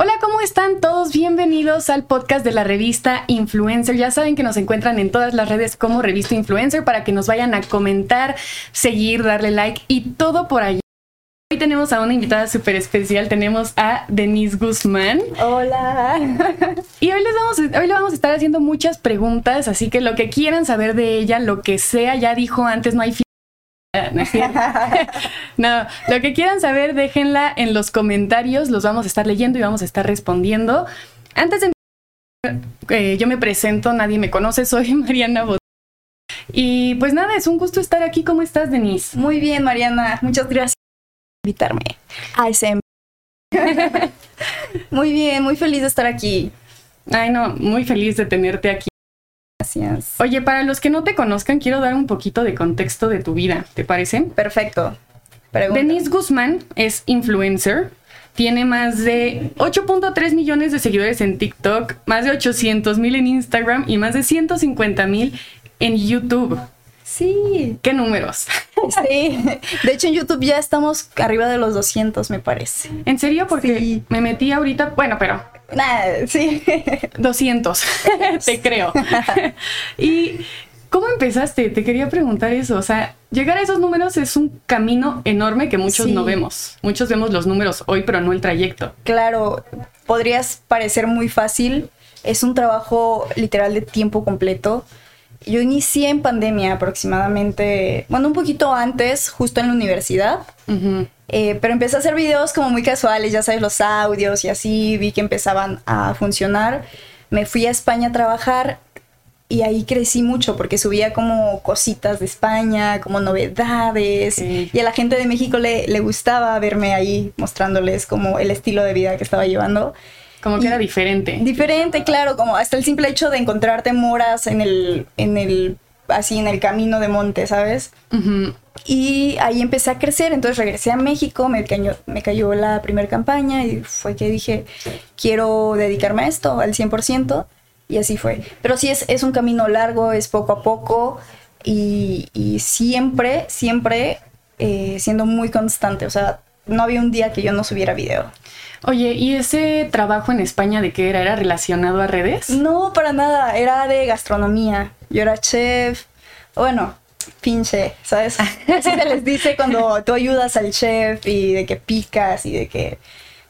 Hola, ¿cómo están todos? Bienvenidos al podcast de la revista Influencer. Ya saben que nos encuentran en todas las redes como revista Influencer para que nos vayan a comentar, seguir, darle like y todo por allá. Hoy tenemos a una invitada súper especial, tenemos a Denise Guzmán. Hola. Y hoy les vamos, hoy le vamos a estar haciendo muchas preguntas, así que lo que quieran saber de ella, lo que sea, ya dijo antes, no hay no, es cierto. No, lo que quieran saber, déjenla en los comentarios, los vamos a estar leyendo y vamos a estar respondiendo. Antes de empezar, eh, yo me presento, nadie me conoce, soy Mariana Bot. Y pues nada, es un gusto estar aquí. ¿Cómo estás, Denise? Muy bien, Mariana. Muchas gracias por invitarme a SM. muy bien, muy feliz de estar aquí. Ay, no, muy feliz de tenerte aquí. Gracias. Oye, para los que no te conozcan, quiero dar un poquito de contexto de tu vida, ¿te parece? Perfecto. Pregunta. Denise Guzmán es influencer. Tiene más de 8.3 millones de seguidores en TikTok, más de 800 mil en Instagram y más de 150 mil en YouTube. Sí. ¿Qué números? Sí. De hecho, en YouTube ya estamos arriba de los 200, me parece. ¿En serio? Porque Sí. me metí ahorita, bueno, pero Nada, sí. 200, te creo. ¿Y cómo empezaste? Te quería preguntar eso. O sea, llegar a esos números es un camino enorme que muchos Sí. no vemos. Muchos vemos los números hoy, pero no el trayecto. Claro, podrías parecer muy fácil. Es un trabajo literal de tiempo completo. Yo inicié en pandemia aproximadamente, bueno, un poquito antes, justo en la universidad. Eh, pero empecé a hacer videos como muy casuales, ya sabes, los audios y así, vi que empezaban a funcionar. Me fui a España a trabajar y ahí crecí mucho porque subía como cositas de España, como novedades. Sí. Y a la gente de México le, le gustaba verme ahí mostrándoles como el estilo de vida que estaba llevando. Como que Y- era diferente. Diferente, claro, como hasta el simple hecho de encontrarte moras en el, en el, así en el camino de monte, ¿sabes? Ujú. Y ahí empecé a crecer, entonces regresé a México, me cayó, me cayó la primera campaña y fue que dije, quiero dedicarme a esto al 100% y así fue. Pero sí es, es un camino largo, es poco a poco y, y siempre, siempre eh, siendo muy constante, o sea, no había un día que yo no subiera video. Oye, ¿y ese trabajo en España de qué era? ¿Era relacionado a redes? No, para nada, era de gastronomía, yo era chef, bueno, pinche, ¿sabes? Así se les dice cuando tú ayudas al chef y de que picas y de que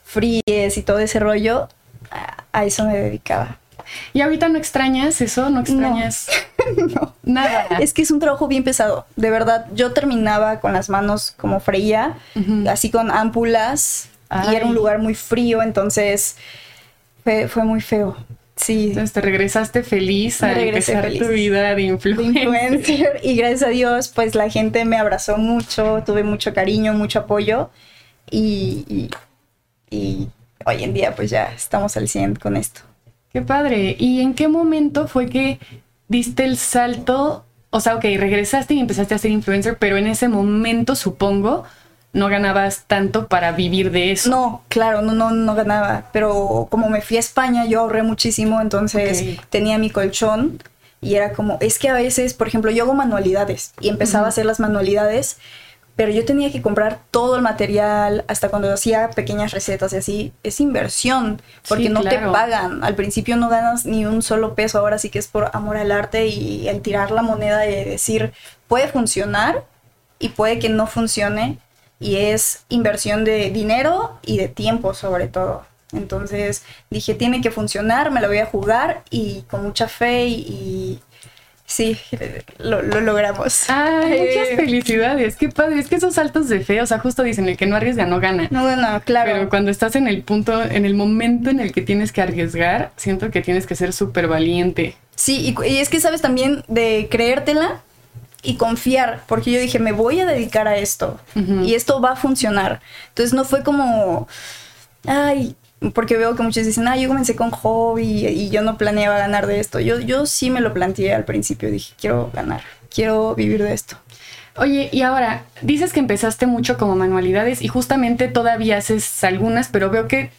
fríes y todo ese rollo, a- eso me dedicaba. ¿Y ahorita no extrañas eso? ¿No extrañas No. nada? Es que es un trabajo bien pesado, de verdad. Yo terminaba con las manos como freía, así con ámpulas, y era Ay. un lugar muy frío, entonces fue, fue muy feo. Sí. Entonces te regresaste feliz a empezar feliz. tu vida de de influencer. influencer y gracias a Dios pues la gente me abrazó mucho, tuve mucho cariño, mucho apoyo y, y, y hoy en día pues ya estamos al 100 con esto. Qué padre. ¿Y en qué momento fue que diste el salto? O sea, ok, regresaste y empezaste a ser influencer, pero en ese momento, supongo, no ganabas tanto para vivir de eso. No, claro, no, no, no ganaba, pero como me fui a España yo ahorré muchísimo, entonces tenía mi colchón y era como, es que a veces, por ejemplo, yo hago manualidades y empezaba a hacer las manualidades, pero yo tenía que comprar todo el material, hasta cuando hacía pequeñas recetas y así, es inversión, porque Sí, no claro. te pagan, al principio no ganas ni un solo peso, ahora sí que es por amor al arte y el tirar la moneda de decir, puede funcionar y puede que no funcione, y es inversión de dinero y de tiempo sobre todo. Entonces dije, tiene que funcionar, me lo voy a jugar y con mucha fe y, y sí, lo, lo logramos. Ay, muchas felicidades. Qué padre. Es que esos saltos de fe, o sea, justo dicen, el que no arriesga no gana. No, bueno, claro. Pero cuando estás en el punto, en el momento en el que tienes que arriesgar, siento que tienes que ser súper valiente. Sí, y es que sabes también de creértela y confiar, porque yo dije, me voy a dedicar a esto y esto va a funcionar. Entonces no fue como, ay, porque veo que muchos dicen, ay, yo comencé con hobby y yo no planeaba ganar de esto. Yo, yo sí me lo planteé al principio, dije, quiero ganar, quiero vivir de esto. Oye, y ahora, dices que empezaste mucho como manualidades y justamente todavía haces algunas, pero veo que,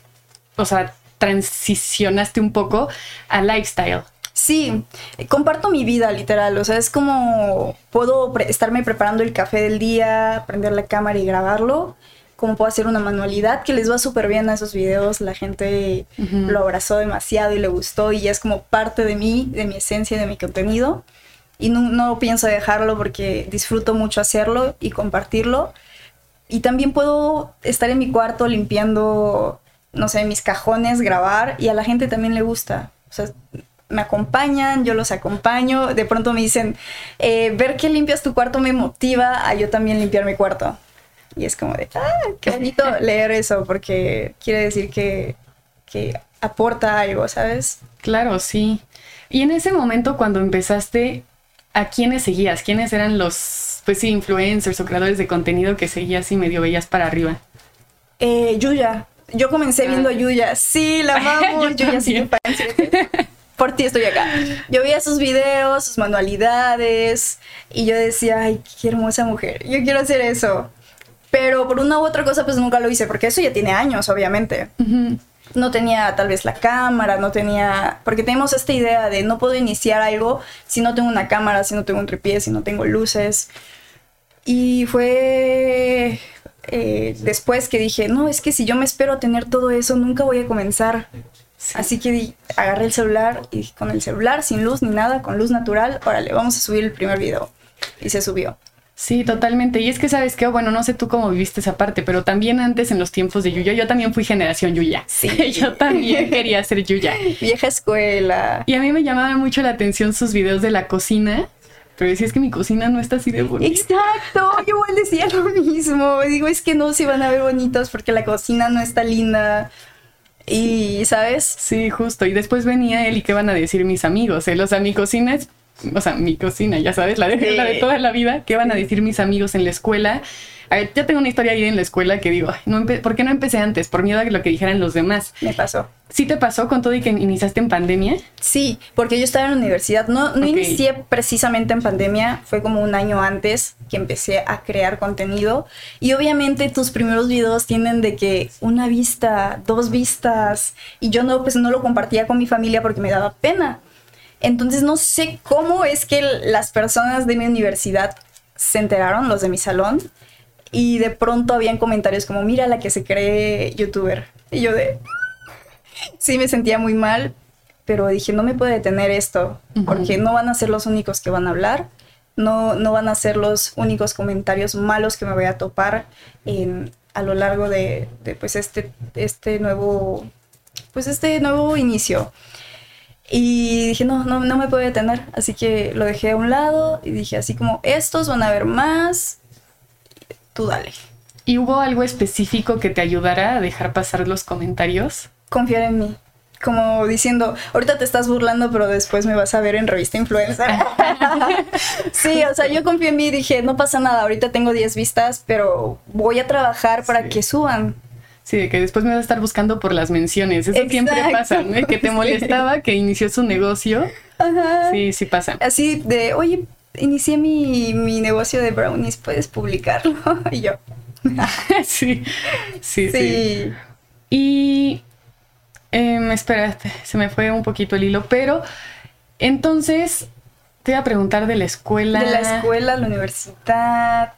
o sea, transicionaste un poco a lifestyle. Sí, comparto mi vida literal, o sea, es como puedo pre- estarme preparando el café del día, prender la cámara y grabarlo, cómo puedo hacer una manualidad que les va súper bien a esos videos. La gente lo abrazó demasiado y le gustó y ya es como parte de mí, de mi esencia, de mi contenido. Y no, no pienso dejarlo porque disfruto mucho hacerlo y compartirlo. Y también puedo estar en mi cuarto limpiando, no sé, mis cajones, grabar y a la gente también le gusta. O sea, me acompañan, yo los acompaño. De pronto me dicen, eh, ver que limpias tu cuarto me motiva a yo también limpiar mi cuarto. Y es como de, ah, qué bonito leer eso, porque quiere decir que, que aporta algo, ¿sabes? Claro, sí. Y en ese momento cuando empezaste, ¿a quiénes seguías? ¿Quiénes eran los, pues sí, influencers o creadores de contenido que seguías y medio veías para arriba? Eh, Yuya. Yo comencé ah. viendo Yuya. Sí, la amo. Yuya sí Por ti estoy acá. Yo veía sus videos, sus manualidades y yo decía, ay, qué hermosa mujer. Yo quiero hacer eso. Pero por una u otra cosa, pues nunca lo hice, porque eso ya tiene años, obviamente. No tenía tal vez la cámara, no tenía. Porque tenemos esta idea de no puedo iniciar algo si no tengo una cámara, si no tengo un tripié, si no tengo luces. Y fue eh, después que dije, no, es que si yo me espero a tener todo eso, nunca voy a comenzar. Así que agarré el celular y con el celular, sin luz ni nada, con luz natural, órale, vamos a subir el primer video. Y se subió. Sí, totalmente. Y es que sabes que, bueno, no sé tú cómo viviste esa parte, pero también antes en los tiempos de Yuya, yo también fui generación Yuya. Sí. yo también quería ser Yuya. Vieja escuela. Y a mí me llamaba mucho la atención sus videos de la cocina. Pero decía, es que mi cocina no está así de bonita. Exacto, yo igual decía lo mismo. Digo, es que no se van a ver bonitos porque la cocina no está linda. Y, ¿sabes? Sí, justo. Y después venía él y qué van a decir mis amigos. ¿eh? O sea, mi cocina es o sea, mi cocina, ya sabes, la de, la de toda la vida, ¿qué van a decir mis amigos en la escuela? A ver, ya tengo una historia ahí en la escuela que digo, no ¿por qué no empecé antes? Por miedo a lo que dijeran los demás. Me pasó. ¿Sí te pasó con todo y que iniciaste en pandemia? Sí, porque yo estaba en la universidad. No, no inicié precisamente en pandemia, fue como un año antes que empecé a crear contenido. Y obviamente tus primeros videos tienen de que una vista, dos vistas, y yo no, pues no lo compartía con mi familia porque me daba pena. Entonces no sé cómo es que las personas de mi universidad se enteraron, los de mi salón, y de pronto habían comentarios como, mira la que se cree youtuber. Y yo de... sí, me sentía muy mal, pero dije, no me puede detener esto, porque no van a ser los únicos que van a hablar, no, no van a ser los únicos comentarios malos que me voy a topar en, a lo largo de, de, pues este, este nuevo pues este nuevo inicio. Y dije, no, no, no me puede detener. Así que lo dejé a un lado y dije, así como, estos van a ver más, tú dale. ¿Y hubo algo específico que te ayudara a dejar pasar los comentarios? Confiar en mí. Como diciendo, ahorita te estás burlando, pero después me vas a ver en revista influencer. sí, o sea, yo confío en mí y dije, no pasa nada, ahorita tengo 10 vistas, pero voy a trabajar para que suban. Sí, de que después me vas a estar buscando por las menciones. Eso siempre pasa, ¿no? Que te molestaba, que inició su negocio. Ajá. Sí, sí pasa. Así de, oye, inicié mi, negocio de brownies, ¿puedes publicarlo? y yo. sí, sí, sí, Y eh, espérate, se me fue un poquito el hilo, pero entonces te iba a preguntar de la escuela. De la escuela, la universidad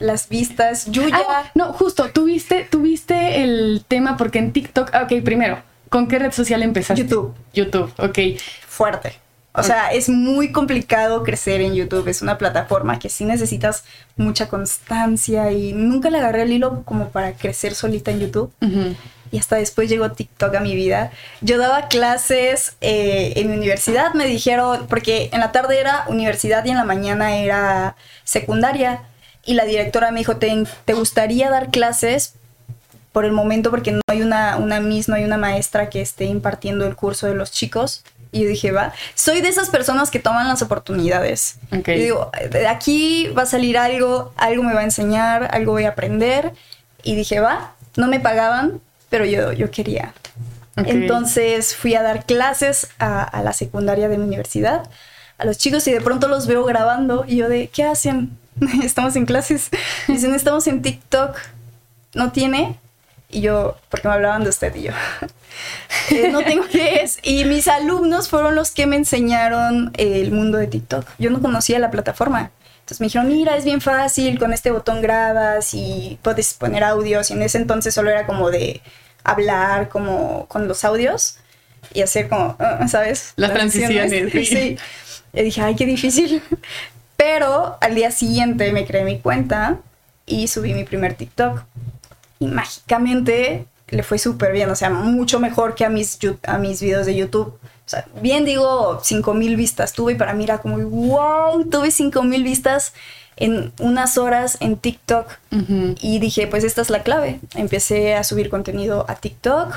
las vistas. Yuya. Ah, no, justo, tuviste, tuviste el tema porque en TikTok. Ah, ok, primero, ¿con qué red social empezaste? YouTube. YouTube, ok. Fuerte. O sea, es muy complicado crecer en YouTube. Es una plataforma que sí necesitas mucha constancia y nunca le agarré el hilo como para crecer solita en YouTube. Y hasta después llegó TikTok a mi vida. Yo daba clases eh, en universidad, me dijeron, porque en la tarde era universidad y en la mañana era secundaria y la directora me dijo, ¿te, te gustaría dar clases? Por el momento, porque no hay una, una misma, hay una maestra que esté impartiendo el curso de los chicos. Y yo dije, va, soy de esas personas que toman las oportunidades. Y digo, de aquí va a salir algo, algo me va a enseñar, algo voy a aprender. Y dije, va, no me pagaban, pero yo, yo quería. Entonces fui a dar clases a, a, la secundaria de mi universidad, a los chicos, y de pronto los veo grabando. Y yo de, ¿qué hacen? estamos en clases. Dicen, estamos en TikTok. ¿No tiene? Y yo, porque me hablaban de usted y yo. Eh, no tengo qué es. Y mis alumnos fueron los que me enseñaron el mundo de TikTok. Yo no conocía la plataforma. Entonces me dijeron, mira, es bien fácil, con este botón grabas y puedes poner audios. Y en ese entonces solo era como de hablar como con los audios y hacer como, ah, ¿sabes? Las transiciones. Sí. Y dije, ay, qué difícil. Pero al día siguiente me creé mi cuenta y subí mi primer TikTok. Y mágicamente le fue súper bien, o sea, mucho mejor que a mis, a mis videos de YouTube. O sea, bien digo, 5 mil vistas tuve y para mí era como, wow, tuve 5 mil vistas en unas horas en TikTok. Y dije, pues esta es la clave. Empecé a subir contenido a TikTok,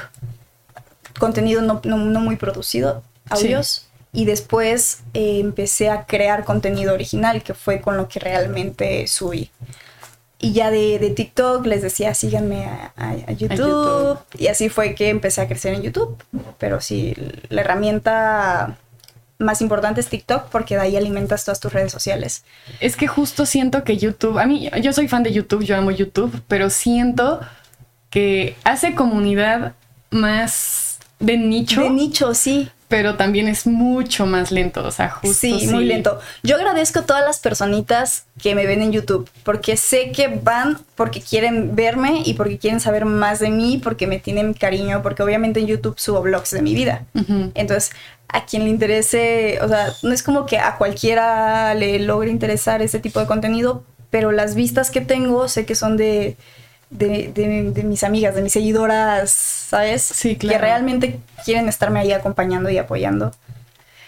contenido no, muy producido, audios. Y después eh, empecé a crear contenido original, que fue con lo que realmente subí. Y ya de, de TikTok les decía, síganme a, YouTube. Y así fue que empecé a crecer en YouTube. Pero sí, la herramienta más importante es TikTok porque de ahí alimentas todas tus redes sociales. Es que justo siento que YouTube, a mí, yo soy fan de YouTube, yo amo YouTube, pero siento que hace comunidad más de nicho. De nicho, sí pero también es mucho más lento, o sea, justo. Sí, muy lento. Yo agradezco a todas las personitas que me ven en YouTube, porque sé que van porque quieren verme y porque quieren saber más de mí, porque me tienen cariño, porque obviamente en YouTube subo blogs de mi vida. Entonces, a quien le interese, o sea, no es como que a cualquiera le logre interesar ese tipo de contenido, pero las vistas que tengo sé que son de de, mis amigas, de mis seguidoras, ¿sabes? Sí, claro. Que realmente quieren estarme ahí acompañando y apoyando.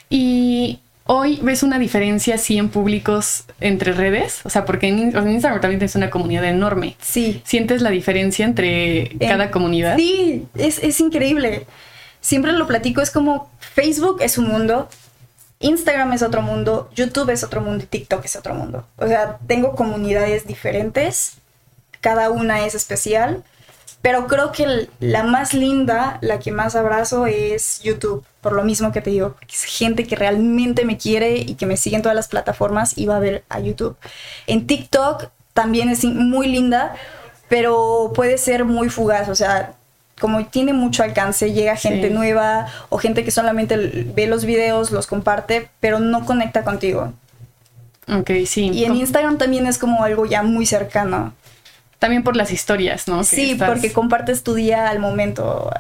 Y hoy ves una diferencia así en públicos entre redes, o sea, porque en, Instagram también tienes una comunidad enorme. Sí. ¿Sientes la diferencia entre cada comunidad? Sí, es, es increíble. Siempre lo platico, es como Facebook es un mundo, Instagram es otro mundo, YouTube es otro mundo y TikTok es otro mundo. O sea, tengo comunidades diferentes cada una es especial, pero creo que la más linda, la que más abrazo es YouTube, por lo mismo que te digo, es gente que realmente me quiere y que me sigue en todas las plataformas y va a ver a YouTube. En TikTok también es muy linda, pero puede ser muy fugaz, o sea, como tiene mucho alcance, llega gente nueva o gente que solamente ve los videos, los comparte, pero no conecta contigo. Ok, sí. Y en Instagram también es como algo ya muy cercano. También por las historias, ¿no? sí, porque compartes tu día al momento.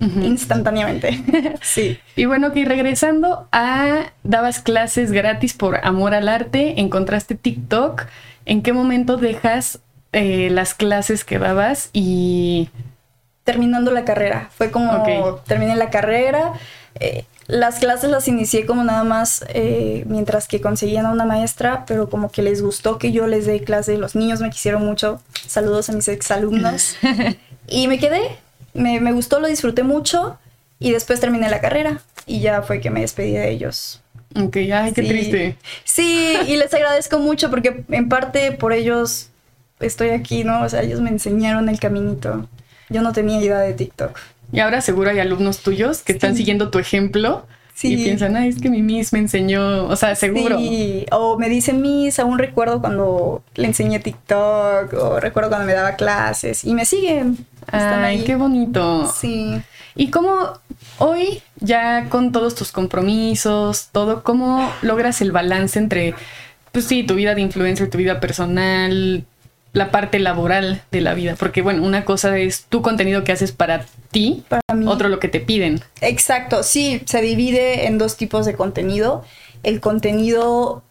Instantáneamente. sí. Y bueno, que regresando a dabas clases gratis por amor al arte, encontraste TikTok. ¿En qué momento dejas eh, las clases que dabas y terminando la carrera. Fue como terminé la carrera. Eh, las clases las inicié como nada más eh, mientras que conseguían a una maestra, pero como que les gustó que yo les dé clase. Los niños me quisieron mucho. Saludos a mis exalumnos. y me quedé. Me, me gustó, lo disfruté mucho. Y después terminé la carrera. Y ya fue que me despedí de ellos. Ok, ay, qué triste. Sí, y les agradezco mucho porque en parte por ellos estoy aquí, ¿no? O sea, ellos me enseñaron el caminito. Yo no tenía idea de TikTok. Y ahora seguro hay alumnos tuyos que están siguiendo tu ejemplo y piensan, ay, es que mi Miss me enseñó, o sea, seguro. Sí, o me dicen Miss, aún recuerdo cuando le enseñé TikTok, o recuerdo cuando me daba clases, y me siguen. Ay, qué bonito. Sí. ¿Y cómo hoy, ya con todos tus compromisos, todo, cómo logras el balance entre, pues sí, tu vida de influencer, tu vida personal, la parte laboral de la vida, porque bueno, una cosa es tu contenido que haces para ti, para mí. otro lo que te piden. Exacto, sí, se divide en dos tipos de contenido. El contenido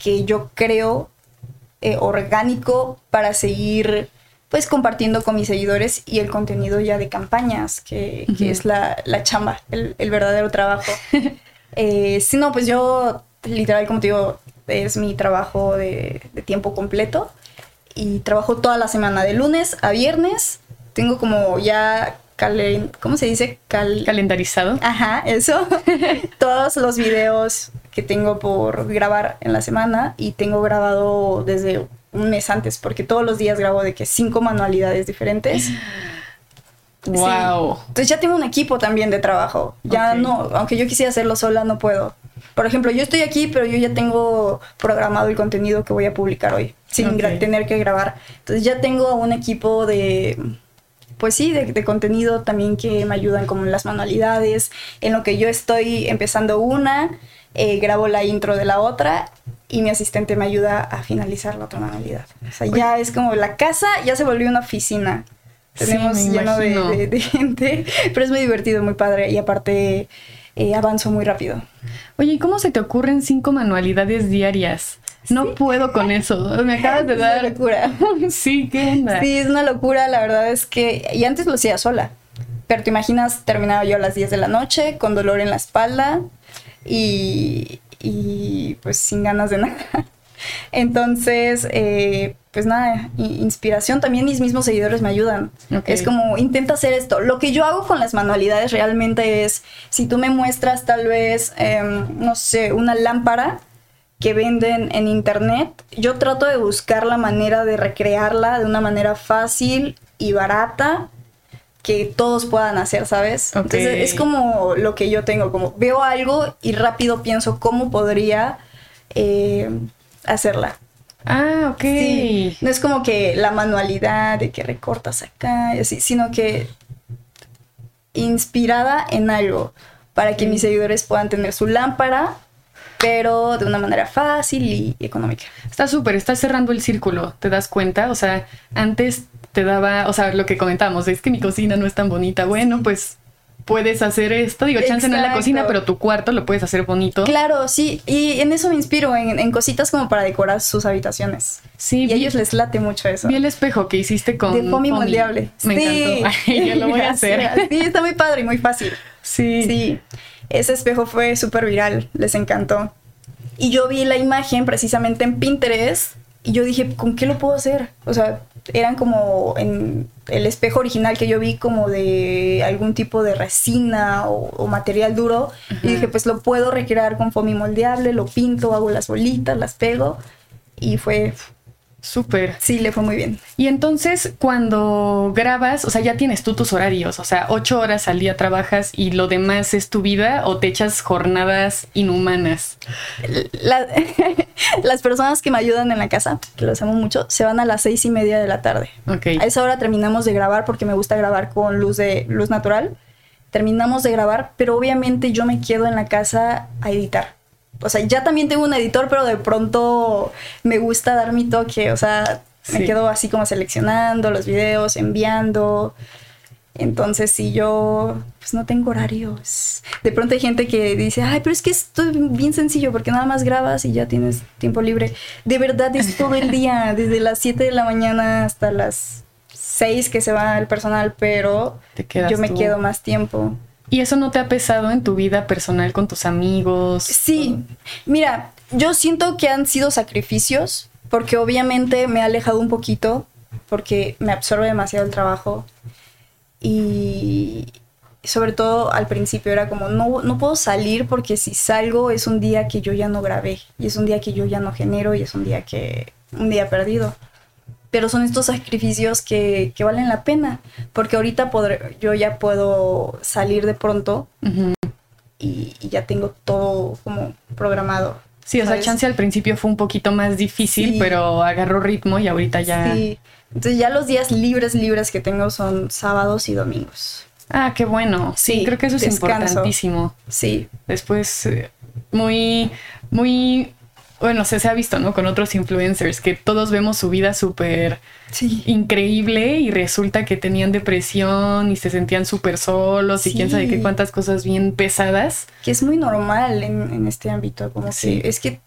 que yo creo eh, orgánico para seguir pues compartiendo con mis seguidores y el contenido ya de campañas, que, es la, chamba, el, verdadero trabajo. eh, si no, pues yo literal, como te digo, es mi trabajo de, de tiempo completo y trabajo toda la semana, de lunes a viernes. Tengo como ya, ¿cómo se dice? Calendarizado. Ajá, eso. Todos los videos que tengo por grabar en la semana y tengo grabado desde un mes antes, porque todos los días grabo de que cinco manualidades diferentes. Wow. Entonces ya tengo un equipo también de trabajo. Ya no, aunque yo quisiera hacerlo sola, no puedo. Por ejemplo, yo estoy aquí, pero yo ya tengo programado el contenido que voy a publicar hoy, sin tener que grabar. Entonces ya tengo un equipo de pues sí, de, contenido también que me ayudan como en las manualidades, en lo que yo estoy empezando una, eh, grabo la intro de la otra y mi asistente me ayuda a finalizar la otra manualidad. O sea, ya es como la casa ya se volvió una oficina. Tenemos lleno de, gente, pero es muy divertido, muy padre y aparte eh, avanzo muy rápido. Oye, ¿y cómo se te ocurren cinco manualidades diarias? No puedo con eso. Me acabas de dar. Es una locura. sí, ¿qué onda? Sí, es una locura. La verdad es que. Y antes lo hacía sola. Pero te imaginas, terminaba yo a las 10 de la noche con dolor en la espalda y, y pues sin ganas de nada. Entonces, eh, pues nada, inspiración. También mis mismos seguidores me ayudan. Es como, intenta hacer esto. Lo que yo hago con las manualidades realmente es, si tú me muestras tal vez, em, no sé, una lámpara que venden en internet, yo trato de buscar la manera de recrearla de una manera fácil y barata que todos puedan hacer, ¿sabes? Entonces es como lo que yo tengo, como veo algo y rápido pienso cómo podría eh, hacerla. Ah, ok. no es como que la manualidad de que recortas acá y así, sino que inspirada en algo para que mis seguidores puedan tener su lámpara pero de una manera fácil y económica. Está súper, estás cerrando el círculo, ¿te das cuenta? O sea, antes te daba, o sea, lo que comentamos, es que mi cocina no es tan bonita. Bueno, pues puedes hacer esto. Digo, chance en la cocina, pero tu cuarto lo puedes hacer bonito. Claro, sí. Y en eso me inspiro, en, cositas como para decorar sus habitaciones. Sí. Y a ellos les late mucho eso. Vi el espejo que hiciste con. De foamy moldeable. Me encantó. Ay, yo lo voy a hacer. Sí, está muy padre y muy fácil. Sí. Sí. Ese espejo fue súper viral, les encantó. Y yo vi la imagen precisamente en Pinterest y yo dije, ¿con qué lo puedo hacer? O sea, eran como en el espejo original que yo vi como de algún tipo de resina o, material duro. Y dije, pues lo puedo recrear con foamy moldeable, lo pinto, hago las bolitas, las pego. Y fue Súper. Sí, le fue muy bien. Y entonces, cuando grabas, o sea, ya tienes tú tus horarios, o sea, ocho horas al día trabajas y lo demás es tu vida o te echas jornadas inhumanas. las personas que me ayudan en la casa, que los amo mucho, se van a las seis y media de la tarde. Ok. A esa hora terminamos de grabar porque me gusta grabar con luz de luz natural. Terminamos de grabar, pero obviamente yo me quedo en la casa a editar o sea, ya también tengo un editor, pero de pronto me gusta dar mi toque, o sea, me quedo así como seleccionando los videos, enviando. Entonces, si yo pues no tengo horarios. De pronto hay gente que dice, ay, pero es que esto es bien sencillo porque nada más grabas y ya tienes tiempo libre. De verdad es todo el día, desde las 7 de la mañana hasta las 6 que se va el personal, pero yo me quedo más tiempo. ¿Y eso no te ha pesado en tu vida personal con tus amigos? Sí, mira, yo siento que han sido sacrificios porque obviamente me ha alejado un poquito porque me absorbe demasiado el trabajo y sobre todo al principio era como no, no puedo salir porque si salgo es un día que yo ya no grabé y es un día que yo ya no genero y es un día que un día perdido pero son estos sacrificios que, valen la pena, porque ahorita podré, yo ya puedo salir de pronto y, ya tengo todo como programado. Sí, o sea, chance al principio fue un poquito más difícil, pero agarró ritmo y ahorita ya... Sí, entonces ya los días libres, libres que tengo son sábados y domingos. Ah, qué bueno. Sí, creo que eso es importantísimo. Sí. Después, eh, muy, muy bueno, se, se ha visto, ¿no? Con otros influencers que todos vemos su vida súper increíble y resulta que tenían depresión y se sentían súper solos y quién sabe qué cuántas cosas bien pesadas. Que es muy normal en, este ámbito, como sí. es que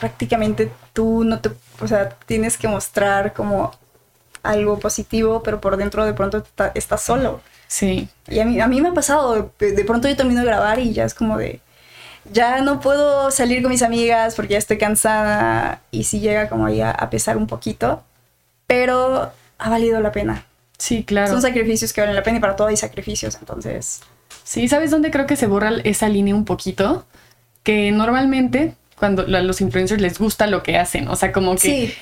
prácticamente tú no te, o sea, tienes que mostrar como algo positivo, pero por dentro de pronto estás solo. Sí. Y a mí, a mí me ha pasado, de pronto yo termino de grabar y ya es como de ya no puedo salir con mis amigas porque ya estoy cansada y si llega como ya a pesar un poquito, pero ha valido la pena. Sí, claro. Son sacrificios que valen la pena y para todo hay sacrificios, entonces. Sí, ¿sabes dónde creo que se borra esa línea un poquito? Que normalmente cuando a los influencers les gusta lo que hacen, o sea, como que sí.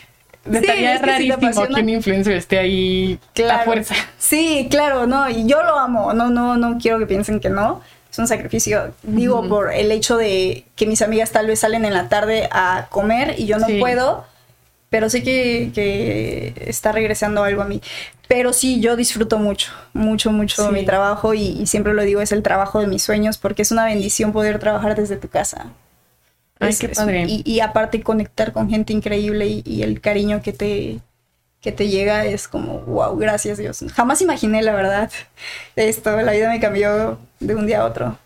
Estaría rarísimo que un influencer esté ahí a fuerza. Sí, claro, no, y yo lo amo, no, no, no quiero que piensen que no, es un sacrificio. Digo, por el hecho de que mis amigas tal vez salen en la tarde a comer y yo no puedo. pero sé que, que está regresando algo a mí. Pero sí, yo disfruto mucho, mucho, mucho Sí. mi trabajo y, y siempre lo digo, es el trabajo de mis sueños porque es una bendición poder trabajar desde tu casa. Ay, Es- qué es- padre. y, y aparte conectar con gente increíble y, y el cariño que te, que te llega es como, wow, gracias Dios. Jamás imaginé, la verdad, esto. La vida me cambió de un día a otro.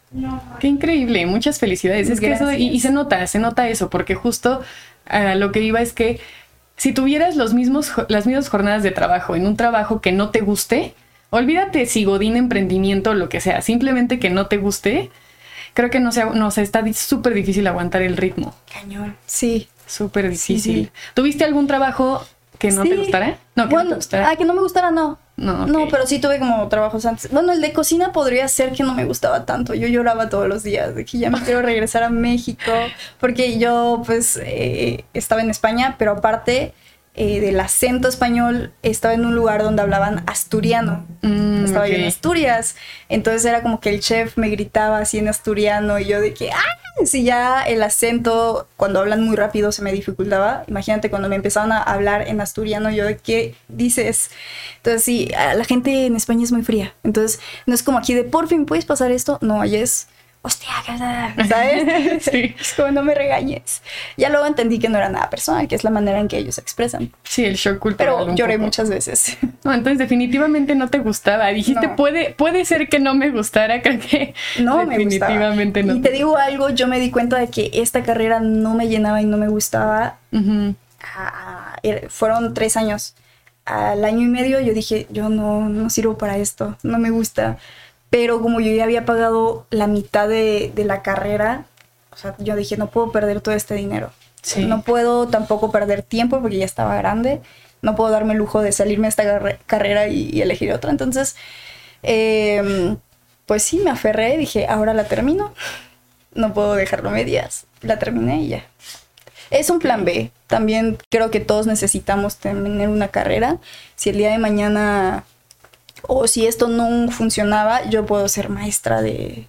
Qué increíble, muchas felicidades. Es que eso, y, se nota, se nota eso, porque justo a lo que iba es que si tuvieras los mismos, las mismas jornadas de trabajo en un trabajo que no te guste, olvídate si Godín emprendimiento o lo que sea, simplemente que no te guste, creo que no se, no se está súper difícil aguantar el ritmo, Cañón. Sí. súper Sí, difícil. sí. ¿Tuviste algún trabajo que no te gustara? No, que no te gustara. ah, que no me gustara, no. No, No, pero sí tuve como trabajos antes. Bueno, el de cocina podría ser que no me gustaba tanto. Yo lloraba todos los días de que ya me quiero regresar a México. Porque yo, pues, eh, estaba en España, pero aparte eh, del acento español, estaba en un lugar donde hablaban asturiano. Mm, estaba yo en. Asturias. Entonces era como que el chef me gritaba así en asturiano y yo de que, ¡ah! Si ya el acento, cuando hablan muy rápido, se me dificultaba. Imagínate cuando me empezaron a hablar en asturiano, yo de qué dices. Entonces sí, la gente en España es muy fría. Entonces no es como aquí de, por fin, ¿puedes pasar esto? No, allá es, hostia, ¿sabes? Sí. Es como, no me regañes. Ya luego entendí que no era nada personal, que es la manera en que ellos se expresan. Sí, el shock cultural. Pero lloré poco. muchas veces. No, entonces definitivamente no te gustaba. Dijiste, No. puede, puede ser que no me gustara, creo que No me definitivamente no. Y te digo algo, yo me di cuenta de que esta carrera no me llenaba y no me gustaba. Ujú. Ah, er- fueron tres años. Al año y medio yo dije, yo no, no sirvo para esto, no me gusta. Pero como yo ya había pagado la mitad de, de la carrera, o sea, yo dije, no puedo perder todo este dinero. Sí. No puedo tampoco perder tiempo porque ya estaba grande. No puedo darme el lujo de salirme de esta carre- carrera y, y elegir otra. Entonces, em, pues sí, me aferré. Dije, ahora la termino. No puedo dejarlo medias. La terminé y ya. Es un plan B. También creo que todos necesitamos tener una carrera. Si el día de mañana o si esto no funcionaba, yo puedo ser maestra de,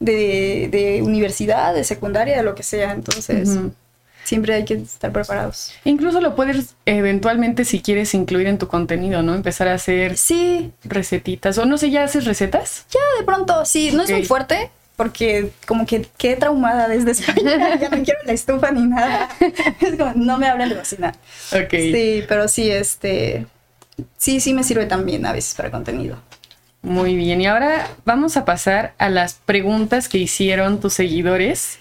de, de universidad, de secundaria, de lo que sea. Entonces, siempre hay que estar preparados. Incluso lo puedes eventualmente, si quieres, incluir en tu contenido, ¿no? Empezar a hacer Sí, recetitas. O no sé, ¿ya haces recetas? ya de pronto, sí, no es muy fuerte. Porque como que quedé traumada desde España, ya no quiero la estufa ni nada. Es como, no me hablan de cocina. Ok. Sí, pero sí, este, sí, sí me sirve también a veces para contenido. Muy bien. Y ahora vamos a pasar a las preguntas que hicieron tus seguidores.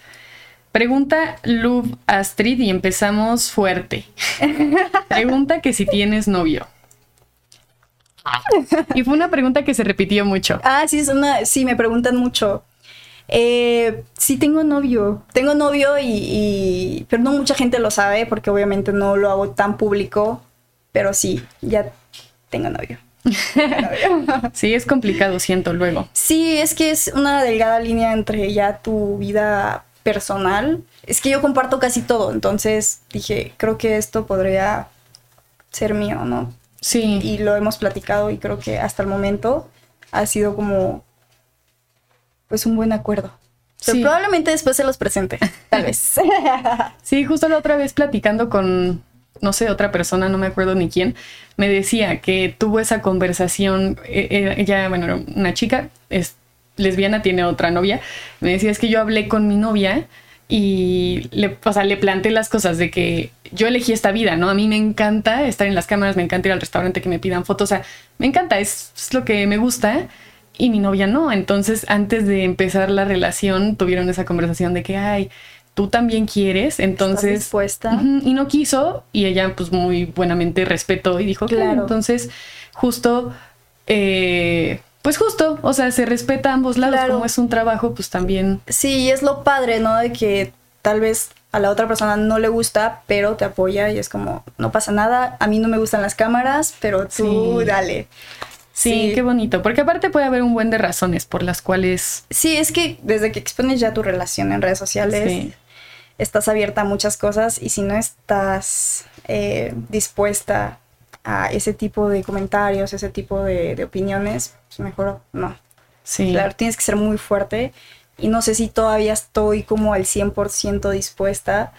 Pregunta Lub Astrid y empezamos fuerte. Pregunta que si tienes novio. Y fue una pregunta que se repitió mucho. Ah, sí, es una, sí, me preguntan mucho. Eh, sí, tengo novio. Tengo novio y, y- Pero no mucha gente lo sabe porque obviamente no lo hago tan público. Pero sí, ya tengo novio. Sí, es complicado, siento luego. Sí, es que es una delgada línea entre ya tu vida personal. Es que yo comparto casi todo, entonces dije, creo que esto podría ser mío, ¿no? Sí. Y lo hemos platicado y creo que hasta el momento ha sido como, pues un buen acuerdo. Pero Sí. probablemente después se los presente, tal vez. Sí, justo la otra vez platicando con, no sé, otra persona, no me acuerdo ni quién, me decía que tuvo esa conversación, eh, eh, ella, bueno, una chica, es lesbiana, tiene otra novia, me decía, es que yo hablé con mi novia y le, o sea, le planteé las cosas de que yo elegí esta vida, ¿no? A mí me encanta estar en las cámaras, me encanta ir al restaurante que me pidan fotos, o sea, me encanta, es, es lo que me gusta. Y mi novia no. Entonces, antes de empezar la relación, tuvieron esa conversación de que, ay, tú también quieres. Entonces, dispuesta? Y no quiso. Y ella, pues, muy buenamente respetó y dijo, claro. Claro. Entonces, justo, eh, pues, justo, o sea, se respeta a ambos lados. Claro. Como es un trabajo, pues también. Sí, es lo padre, ¿no? De que tal vez a la otra persona no le gusta, pero te apoya y es como, no pasa nada, a mí no me gustan las cámaras, pero tú Sí. dale. Sí, qué bonito. Porque aparte puede haber un buen de razones por las cuales. Sí, es que desde que expones ya tu relación en redes sociales, Sí. Estás abierta a muchas cosas y si no estás eh, dispuesta a ese tipo de comentarios, ese tipo de, de opiniones, pues mejor no. Sí. Claro, tienes que ser muy fuerte y no sé si todavía estoy como al 100% dispuesta,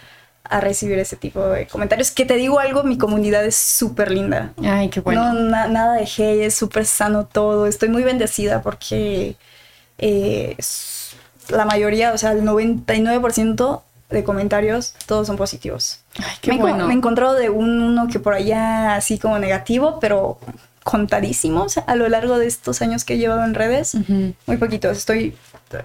a recibir ese tipo de comentarios. Que te digo algo, mi comunidad es súper linda. Ay, qué bueno. No, na- nada de hate, es súper sano todo. Estoy muy bendecida porque eh, la mayoría, o sea, el 99% de comentarios, todos son positivos. Ay, qué me, bueno. me he encontrado de un- uno que por allá así como negativo, pero contadísimos a lo largo de estos años que he llevado en redes. Ujú. Muy poquitos. Estoy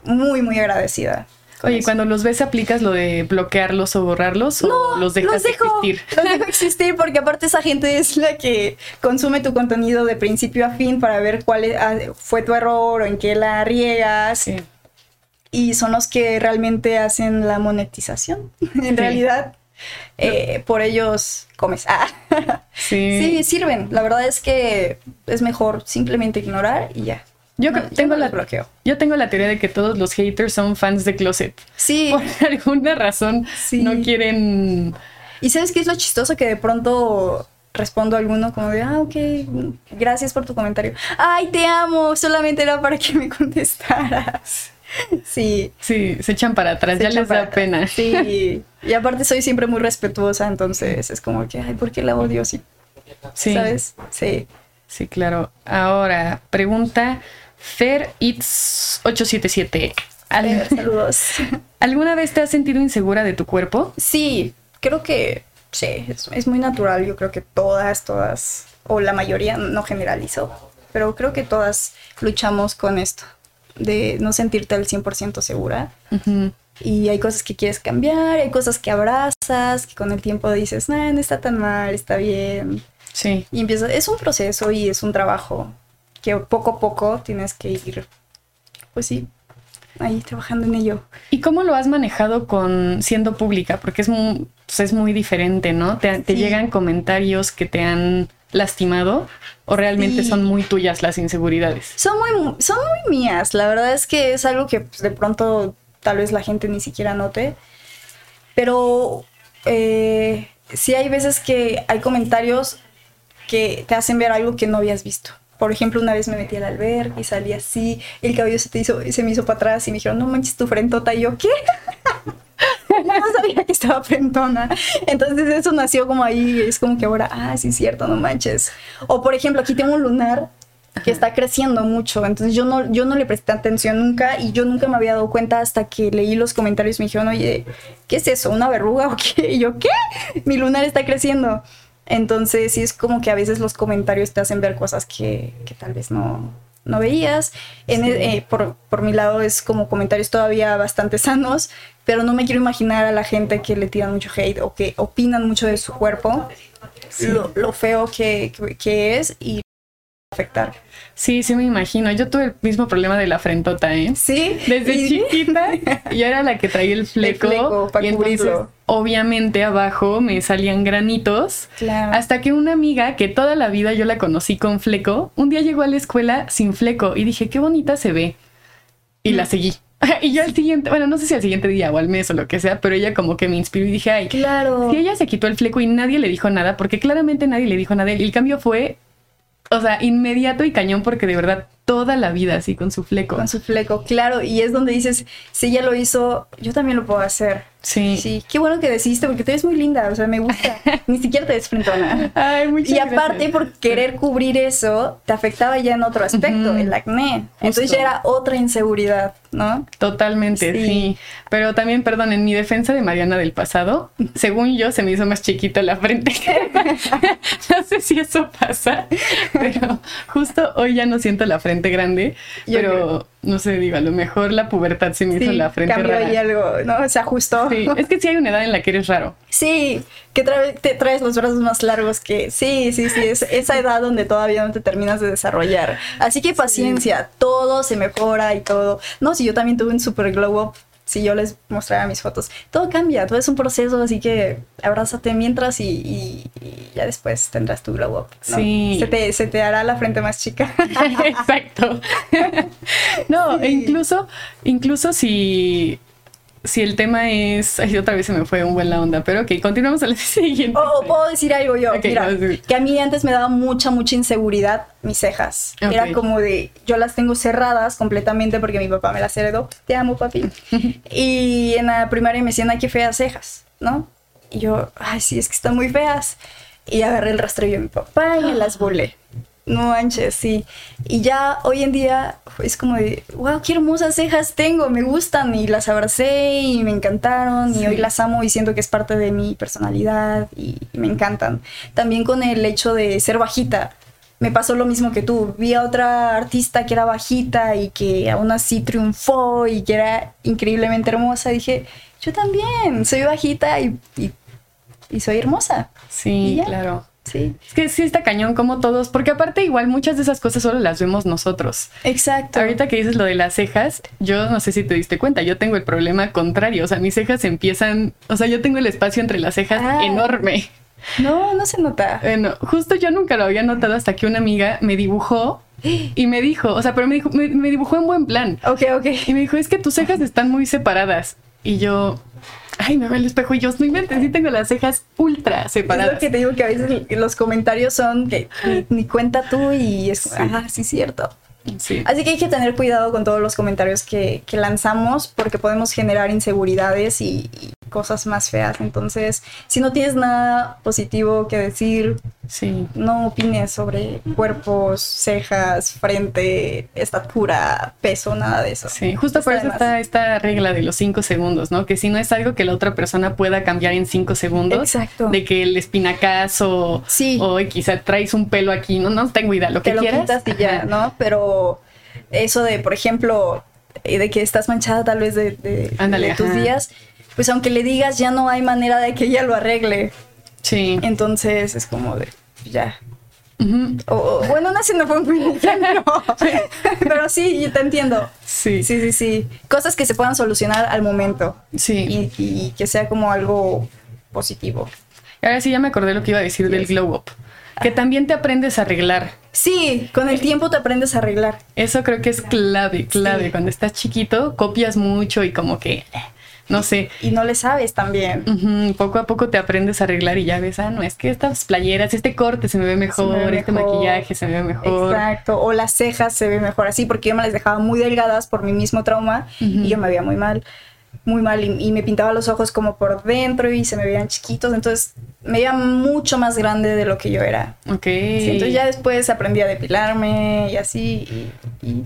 muy, muy agradecida. Oye, eso. cuando los ves, ¿aplicas lo de bloquearlos o borrarlos o los dejas de dejo, existir? Los dejo existir porque aparte esa gente es la que consume tu contenido de principio a fin para ver cuál ah, fue tu error o en qué la riegas. Sí. Y son los que realmente hacen la monetización. en realidad, eh, por ellos comes. Ah. Sí. sí, sirven. La verdad es que es mejor simplemente ignorar y ya. Yo No, tengo no la bloqueo. Yo tengo la teoría de que todos los haters son fans de Closet. Sí. Por alguna razón Sí. no quieren. ¿Y sabes qué es lo chistoso? Que de pronto respondo a alguno como de, ah, ok, gracias por tu comentario. Ay, te amo, solamente era para que me contestaras. Sí. Sí, se echan para atrás, se ya les da atrás. pena. Sí. Y aparte soy siempre muy respetuosa, entonces es como que, ay, ¿por qué la odio? Sí. Sí, ¿Sabes? Sí. sí, claro. Ahora, pregunta Fer It's 877. Al- Eh, saludos. ¿Alguna vez te has sentido insegura de tu cuerpo? Sí, creo que sí, es, es muy natural. Yo creo que todas, todas, o la mayoría, no generalizo, pero creo que todas luchamos con esto, de no sentirte al 100% segura. Y hay cosas que quieres cambiar, hay cosas que abrazas, que con el tiempo dices, no, no está tan mal, está bien. Sí. Y empieza, es un proceso y es un trabajo que poco a poco tienes que ir, pues sí, ahí trabajando en ello. ¿Y cómo lo has manejado con siendo pública? Porque es muy, pues es muy diferente, ¿no? ¿Te, te Sí. llegan comentarios que te han lastimado o realmente Sí. son muy tuyas las inseguridades? Son muy, son muy mías, la verdad es que es algo que pues, de pronto tal vez la gente ni siquiera note, pero eh, sí hay veces que hay comentarios que te hacen ver algo que no habías visto. Por ejemplo, una vez me metí al albergue y salí así, el cabello se, te hizo, se me hizo para atrás y me dijeron, no manches tu frentota. Y yo, ¿qué? no sabía que estaba frentona. Entonces eso nació como ahí, es como que ahora, ah, sí es cierto, no manches. O por ejemplo, aquí tengo un lunar que está creciendo mucho, entonces yo no, yo no le presté atención nunca y yo nunca me había dado cuenta hasta que leí los comentarios y me dijeron, oye, ¿qué es eso? ¿Una verruga o qué? Y yo, ¿qué? Mi lunar está creciendo. Entonces sí es como que a veces los comentarios te hacen ver cosas que, que tal vez no, no veías. En Sí. eh, por, por mi lado es como comentarios todavía bastante sanos, pero no me quiero imaginar a la gente que le tiran mucho hate o que opinan mucho de su cuerpo, lo, lo feo que, que- que es y afectar. Sí, sí me imagino. Yo tuve el mismo problema de la frentota, ¿eh? Sí, Desde y- chiquita yo era la que traía el fleco, y entonces cubrirlo. obviamente abajo me salían granitos Claro. hasta que una amiga que toda la vida yo la conocí con fleco, un día llegó a la escuela sin fleco y dije, qué bonita se ve. Y Mm. la seguí. y yo al siguiente, bueno, no sé si al siguiente día o al mes o lo que sea, pero ella como que me inspiró y dije, ay, Claro. si ella se quitó el fleco y nadie le dijo nada, porque claramente nadie le dijo nada, y el cambio fue, o sea, inmediato y cañón, porque de verdad toda la vida así con su fleco. Con su fleco, claro. Y es donde dices, si ella lo hizo, yo también lo puedo hacer. Sí. Sí, qué bueno que decidiste porque te ves muy linda, o sea, me gusta. Ni siquiera te ves frentona. Ay, muchas Y aparte, gracias. por querer cubrir eso, te afectaba ya en otro aspecto, el acné. Entonces ya era otra inseguridad, ¿no? Totalmente, Sí. sí. Pero también, perdón, en mi defensa de Mariana del pasado, según yo, se me hizo más chiquita la frente. no sé si eso pasa, pero justo hoy ya no siento la frente grande, Yo pero creo. no sé, digo, a lo mejor la pubertad se me hizo Sí, la frente cambió rara. ahí algo, ¿no? Se ajustó. Sí, es que sí hay una edad en la que eres raro. Sí, que te traes los brazos más largos que... Sí, sí, sí, es esa edad donde todavía no te terminas de desarrollar. Así que paciencia, todo se mejora y todo. No, si yo también tuve un super glow up, si yo les mostrara mis fotos, todo cambia, todo es un proceso, así que abrázate mientras y, y- y ya después tendrás tu glow up. ¿no? Sí. Se te, se te hará la frente más chica. Exacto. no, Sí. incluso, incluso si, si el tema es. Ay, otra vez se me fue un buen la onda, pero ok, continuamos al siguiente. O puedo decir algo yo, Ok, mira, a que a mí antes me daba mucha, mucha inseguridad mis cejas. Ok. Era como de, yo las tengo cerradas completamente porque mi papá me las heredó. Te amo, papi. y en la primaria me decían, ay, qué feas cejas, ¿no? Y yo, ay, sí, es que están muy feas. Y agarré el rastrillo de mi papá y me las volé. No manches, sí. Y ya hoy en día es como de, wow, qué hermosas cejas tengo, me gustan y las abracé y me encantaron y hoy las amo y siento que es parte de mi personalidad y, y me encantan. También con el hecho de ser bajita. Me pasó lo mismo que tú. Vi a otra artista que era bajita y que aún así triunfó y que era increíblemente hermosa. dije, yo también soy bajita y, y, y soy hermosa. Sí, claro. Sí, Es que sí está cañón como todos, porque aparte igual muchas de esas cosas solo las vemos nosotros. exacto. Ahorita que dices lo de las cejas, yo no sé si te diste cuenta, yo tengo el problema contrario, o sea, mis cejas empiezan, o sea, yo tengo el espacio entre las cejas Ah. enorme. No, no se nota. Bueno, justo yo nunca lo había notado hasta que una amiga me dibujó y me dijo, o sea, pero me dijo, me, me dibujó en buen plan. Ok, ok. Y me dijo, es que tus cejas están muy separadas. Y yo, ay, me veo el espejo y yo, no inventes, sí tengo las cejas ultra Es separadas. lo que te digo que a veces los comentarios son que ni, ni cuenta tú y es, Sí. ah, sí, cierto. Sí. Así que hay que tener cuidado con todos los comentarios que, que lanzamos porque podemos generar inseguridades y, y cosas más feas. Entonces, si no tienes nada positivo que decir, Sí. no opines sobre cuerpos, cejas, frente, estatura, peso, nada de eso. Sí, justo por eso está esta regla de los cinco segundos, ¿no? Que si no es algo que la otra persona pueda cambiar en cinco segundos, Exacto. de que el espinacazo Sí. o quizá traes un pelo aquí, no, no tengo idea, lo que te lo quieras. quitas y ya. ¿no? Pero eso de, por ejemplo, eh, de que estás manchada tal vez de, de- tus días, pues aunque le digas ya no hay manera de que ella lo arregle. Sí. Entonces es como de, ya. O, o- bueno, no sé, no fue un buen ejemplo. Pero sí, yo te entiendo. Sí. Sí, sí, sí. Cosas que se puedan solucionar al momento Sí. y, y que sea como algo positivo. Ahora sí ya me acordé lo que iba a decir del glow up. Que también te aprendes a arreglar. Sí, con el tiempo te aprendes a arreglar. Eso creo que es clave, clave. Sí. Cuando estás chiquito, copias mucho y como que, eh, no sé, Y no le sabes también. Poco a poco te aprendes a arreglar y ya ves, ah, no, es que estas playeras, este corte se me ve mejor, me ve este mejor. maquillaje se me ve mejor. Exacto, o las cejas se ven mejor así, porque yo me las dejaba muy delgadas por mi mismo trauma y yo me veía muy mal, muy mal, y, y me pintaba los ojos como por dentro y se me veían chiquitos, entonces me veía mucho más grande de lo que yo era. Ok. Sí, entonces ya después aprendí a depilarme y así, y, y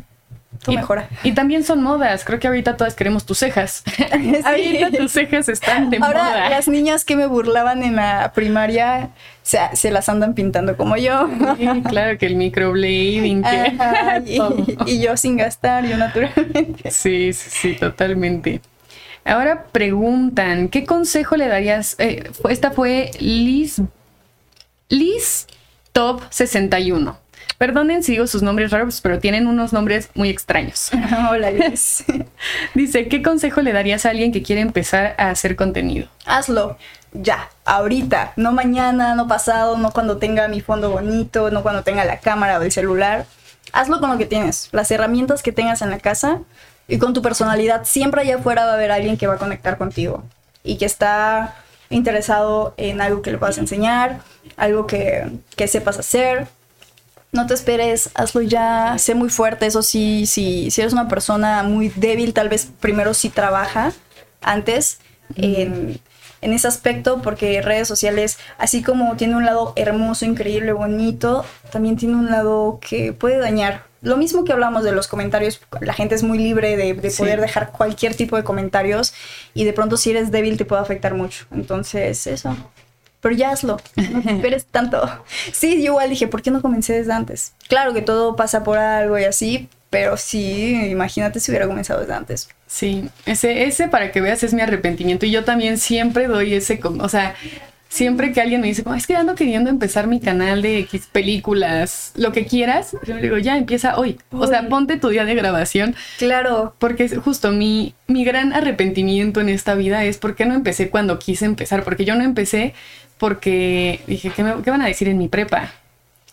todo y, mejora. y también son modas, creo que ahorita todas queremos tus cejas. ahorita tus cejas están de Ahora moda. las niñas que me burlaban en la primaria se, se las andan pintando como yo. Sí, claro que el microblading. que- y, yo sin gastar, yo naturalmente. Sí, sí, sí, totalmente. Ahora preguntan, ¿qué consejo le darías? eh, esta fue Liz, Liz Top 61. Perdonen si digo sus nombres raros, pero tienen unos nombres muy extraños. Hola, Liz. Dice, ¿qué consejo le darías a alguien que quiere empezar a hacer contenido? Hazlo ya, ahorita, no mañana, no pasado, no cuando tenga mi fondo bonito, no cuando tenga la cámara o el celular. Hazlo con lo que tienes, las herramientas que tengas en la casa y con tu personalidad. Siempre allá afuera va a haber alguien que va a conectar contigo y que está interesado en algo que le puedas enseñar, algo que, que sepas hacer. No te esperes, hazlo ya, sé muy fuerte, eso sí, si, si eres una persona muy débil, tal vez primero sí trabaja antes en, en ese aspecto, porque redes sociales, así como tiene un lado hermoso, increíble, bonito, también tiene un lado que puede dañar. Lo mismo que hablamos de los comentarios, la gente es muy libre de, de Sí. poder dejar cualquier tipo de comentarios y de pronto si eres débil te puede afectar mucho. Entonces, eso. Pero ya hazlo, no te esperes tanto. Sí, yo igual dije, ¿por qué no comencé desde antes? Claro que todo pasa por algo y así, pero sí, imagínate si hubiera comenzado desde antes. Sí, ese, ese para que veas es mi arrepentimiento y yo también siempre doy ese, o sea, siempre que alguien me dice, es que ando queriendo empezar mi canal de X películas, lo que quieras, yo le digo, ya empieza hoy. O sea, ponte tu día de grabación Claro, Porque es justo mi, mi gran arrepentimiento en esta vida es por qué no empecé cuando quise empezar. Porque yo no empecé porque dije, ¿qué, me- qué van a decir en mi prepa?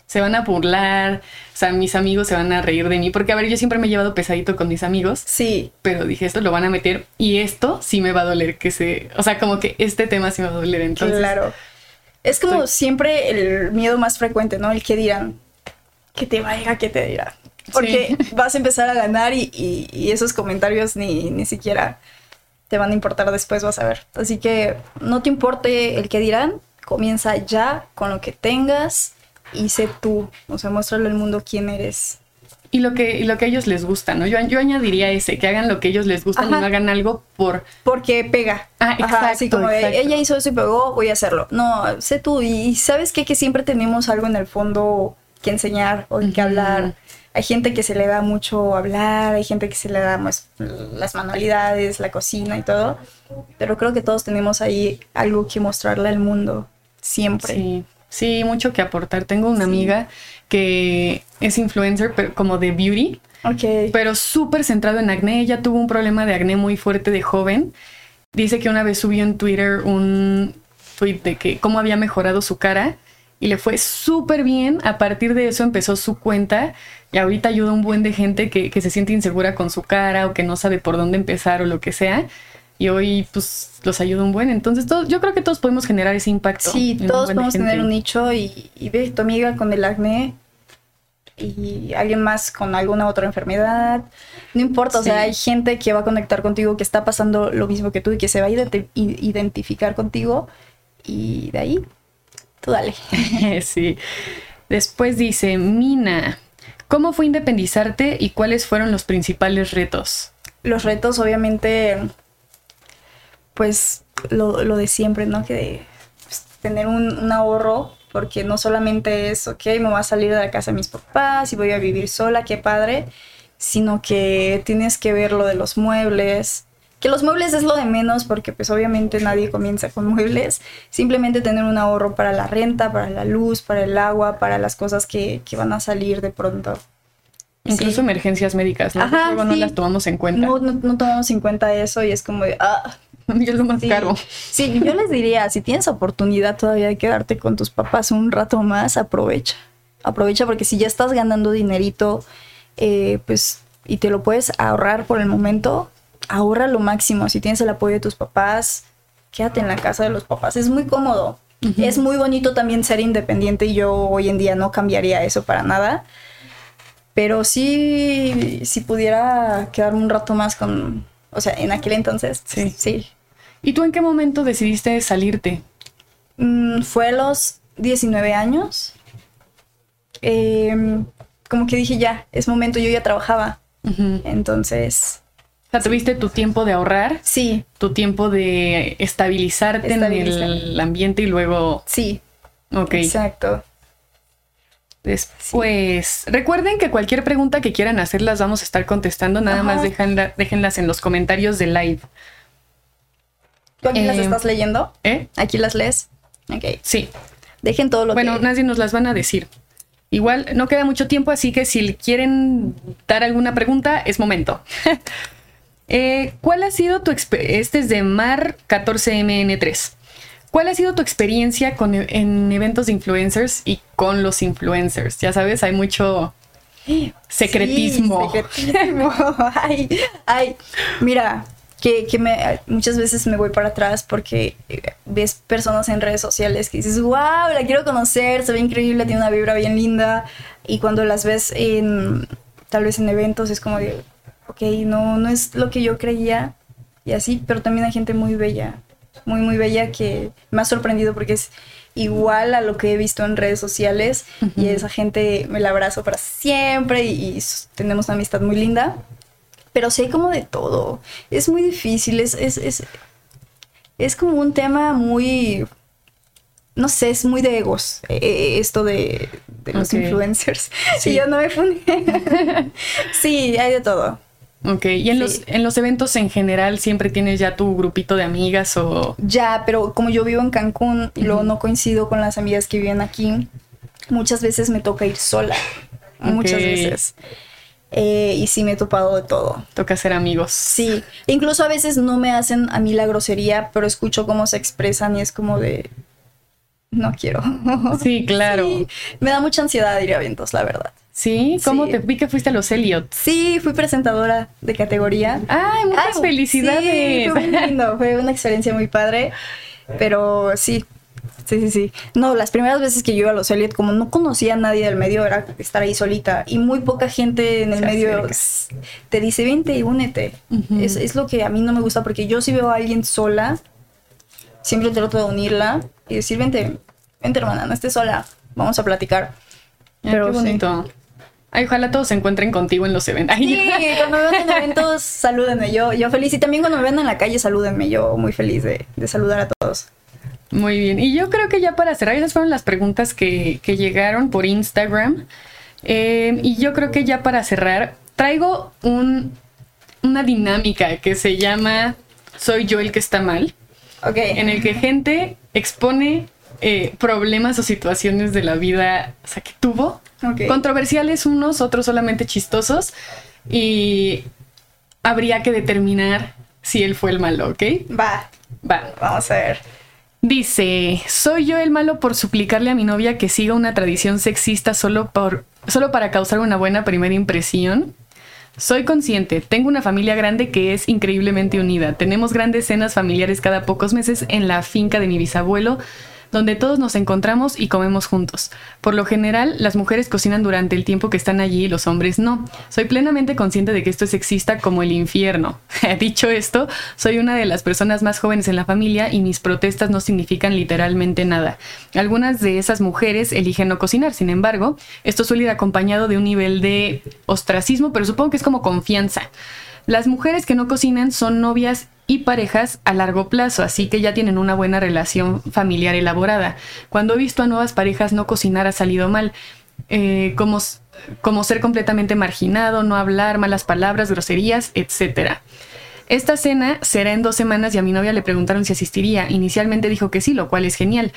Se van a burlar, o sea, mis amigos se van a reír de mí. Porque, a ver, yo siempre me he llevado pesadito con mis amigos, sí, pero dije, esto lo van a meter y esto sí me va a doler que se... O sea, como que este tema sí me va a doler. Entonces, claro. Es como estoy- siempre el miedo más frecuente, ¿no? El que dirán, que te vaya, que te dirán. Porque vas a empezar a ganar y, y- y esos comentarios ni, ni siquiera te van a importar después, vas a ver. Así que no te importe el que dirán, comienza ya con lo que tengas y sé tú, o sea, muéstrale al mundo quién eres. Y lo que, y lo que a ellos les gusta, ¿no? Yo, yo añadiría ese, que hagan lo que ellos les gusta y no hagan algo por... Porque pega. Ah, exacto, así como de, ella hizo eso y pegó, voy a hacerlo. No, sé tú. Y sabes qué? que siempre tenemos algo en el fondo que enseñar o que hablar. Hay gente que se le da mucho hablar, hay gente que se le da más las manualidades, la cocina y todo. Pero creo que todos tenemos ahí algo que mostrarle al mundo, siempre. Sí. Sí, mucho que aportar. Tengo una amiga que es influencer, pero como de beauty. Ok. Pero súper centrado en acné. Ella tuvo un problema de acné muy fuerte de joven. Dice que una vez subió en Twitter un tweet de que cómo había mejorado su cara y le fue súper bien. A partir de eso empezó su cuenta y ahorita ayuda a un buen de gente que, que se siente insegura con su cara o que no sabe por dónde empezar o lo que sea y hoy pues los ayuda un buen. Entonces yo creo que todos podemos generar ese impacto. Sí, todos podemos tener un nicho y, y ve tu amiga con el acné y alguien más con alguna otra enfermedad. No importa, o sea, hay gente que va a conectar contigo que está pasando lo mismo que tú y que se va a identificar contigo y de ahí, tú dale. sí. Después dice, Mina, ¿cómo fue independizarte y cuáles fueron los principales retos? Los retos, obviamente, pues lo, lo de siempre, ¿no? Que pues, tener un, un, ahorro, porque no solamente es, ok, me voy a salir de la casa de mis papás y voy a vivir sola, qué padre, sino que tienes que ver lo de los muebles, que los muebles es lo de menos porque pues obviamente nadie comienza con muebles, simplemente tener un ahorro para la renta, para la luz, para el agua, para las cosas que, que van a salir de pronto. Incluso sí. emergencias médicas, ¿no? Ajá, Luego no las tomamos en cuenta. No, no, no, tomamos en cuenta eso y es como de, ah. es lo más sí. caro. Sí, yo les diría, si tienes oportunidad todavía de quedarte con tus papás un rato más, aprovecha. Aprovecha porque si ya estás ganando dinerito, eh, pues, y te lo puedes ahorrar por el momento, ahorra lo máximo. Si tienes el apoyo de tus papás, quédate en la casa de los papás. Es muy cómodo. Uh -huh. Es muy bonito también ser independiente y yo hoy en día no cambiaría eso para nada. Pero sí, si pudiera quedarme un rato más con, o sea, en aquel entonces, sí. sí. ¿Y tú en qué momento decidiste salirte? Mm, fue a los 19 años. Eh, como que dije, ya, es momento, yo ya trabajaba. Uh -huh. Entonces... O sea, tuviste tu tiempo de ahorrar. Sí. Tu tiempo de estabilizarte Estabilizar. en el ambiente y luego... Sí. Ok. Exacto. Después, sí. recuerden que cualquier pregunta que quieran hacer las vamos a estar contestando. Nada Ajá. más déjenla, déjenlas en los comentarios de live. ¿Tú aquí eh, las estás leyendo? ¿Eh? ¿Aquí las lees? Ok. Sí. Dejen todo lo bueno, que... nadie nos las van a decir. Igual no queda mucho tiempo, así que si quieren dar alguna pregunta, es momento. eh, ¿Cuál ha sido tu Este es de Mar 14MN3. ¿Cuál ha sido tu experiencia con, en eventos de influencers y con los influencers? Ya sabes, hay mucho secretismo. Sí, secretismo. ay, ay, mira, que, que me, muchas veces me voy para atrás porque ves personas en redes sociales que dices, wow, la quiero conocer, se ve increíble, tiene una vibra bien linda. Y cuando las ves en, tal vez en eventos, es como de, ok, no, no es lo que yo creía y así, pero también hay gente muy bella muy, muy bella que me ha sorprendido porque es igual a lo que he visto en redes sociales uh -huh. y esa gente me la abrazo para siempre y, y, tenemos una amistad muy linda. Pero sí hay como de todo. Es muy difícil, es, es, es, es como un tema muy... No sé, es muy de egos eh, esto de, de los okay. influencers. Sí. Y yo no me fundí. sí, hay de todo. Ok, ¿y en, sí. los, en los eventos en general siempre tienes ya tu grupito de amigas o...? Ya, pero como yo vivo en Cancún y luego no coincido con las amigas que viven aquí, muchas veces me toca ir sola. Okay. Muchas veces. Eh, y sí me he topado de todo. Toca ser amigos. Sí, incluso a veces no me hacen a mí la grosería, pero escucho cómo se expresan y es como de... No quiero. Sí, claro. Sí, me da mucha ansiedad ir a eventos, la verdad. ¿Sí? ¿Cómo Sí. te vi que fuiste a los Elliot? Sí, fui presentadora de categoría. ¡Ay, muchas Ay, felicidades! Sí, fue muy lindo, fue una experiencia muy padre. Pero sí, Sí, sí, sí. No, las primeras veces que yo iba a los Elliot, como no conocía a nadie del medio, era estar ahí solita. Y muy poca gente en el Se medio acerca. te dice, vente y únete. Es, es lo que a mí no me gusta, porque yo si veo a alguien sola, siempre trato de unirla y decir, vente, vente hermana, no estés sola, vamos a platicar. Pero qué sí. bonito. Ay, ojalá todos se encuentren contigo en los eventos. Ay, Sí, cuando me vean en eventos, salúdenme. Yo, yo feliz. Y también cuando me vean en la calle, salúdenme. Yo muy feliz de, de saludar a todos. Muy bien. Y yo creo que ya para cerrar, esas fueron las preguntas que, que llegaron por Instagram. Eh, y yo creo que ya para cerrar, traigo un, una dinámica que se llama Soy yo el que está mal, Ok. en el que gente expone eh, problemas o situaciones de la vida o sea, que tuvo. Ok. Controversiales unos, otros solamente chistosos. Y habría que determinar si él fue el malo, ¿ok? Va, Va. vamos a ver. Dice, soy yo el malo por suplicarle a mi novia que siga una tradición sexista solo, por, solo para causar una buena primera impresión. Soy consciente, tengo una familia grande que es increíblemente unida. Tenemos grandes cenas familiares cada pocos meses en la finca de mi bisabuelo, donde todos nos encontramos y comemos juntos. Por lo general, las mujeres cocinan durante el tiempo que están allí y los hombres no. Soy plenamente consciente de que esto es sexista como el infierno. Dicho esto, soy una de las personas más jóvenes en la familia y mis protestas no significan literalmente nada. Algunas de esas mujeres eligen no cocinar, sin embargo, esto suele ir acompañado de un nivel de ostracismo, pero supongo que es como confianza. Las mujeres que no cocinan son novias y parejas a largo plazo, así que ya tienen una buena relación familiar elaborada. Cuando he visto a nuevas parejas no cocinar ha salido mal, eh, como, como ser completamente marginado, no hablar, malas palabras, groserías, etcétera. Esta cena será en dos semanas y a mi novia le preguntaron si asistiría. Inicialmente dijo que sí, lo cual es genial.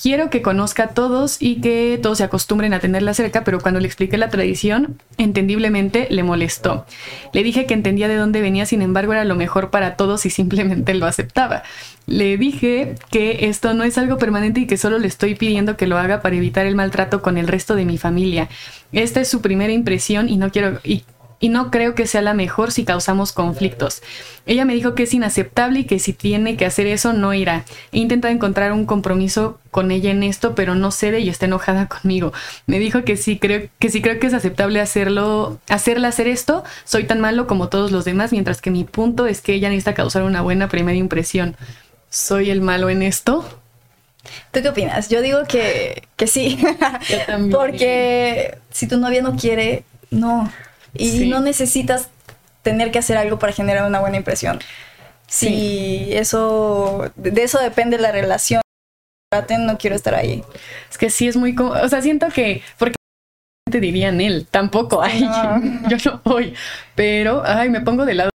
Quiero que conozca a todos y que todos se acostumbren a tenerla cerca, pero cuando le expliqué la tradición, entendiblemente le molestó. Le dije que entendía de dónde venía, sin embargo era lo mejor para todos y simplemente lo aceptaba. Le dije que esto no es algo permanente y que solo le estoy pidiendo que lo haga para evitar el maltrato con el resto de mi familia. Esta es su primera impresión y no quiero... y no creo que sea la mejor si causamos conflictos. Ella me dijo que es inaceptable y que si tiene que hacer eso no irá. He intentado encontrar un compromiso con ella en esto, pero no cede y está enojada conmigo. Me dijo que sí creo que sí creo que es aceptable hacerlo, hacerla hacer esto. Soy tan malo como todos los demás, mientras que mi punto es que ella necesita causar una buena primera impresión. ¿Soy el malo en esto? ¿Tú qué opinas? Yo digo que, que sí. Yo también. Porque si tu novia no quiere, no. Y Sí. no necesitas tener que hacer algo para generar una buena impresión. Si eso, de eso depende la relación. Traten, no quiero estar ahí. Es que sí es muy... O sea, siento que... Porque te dirían él, tampoco, ay, No. yo no voy. Pero, ay, me pongo de lado.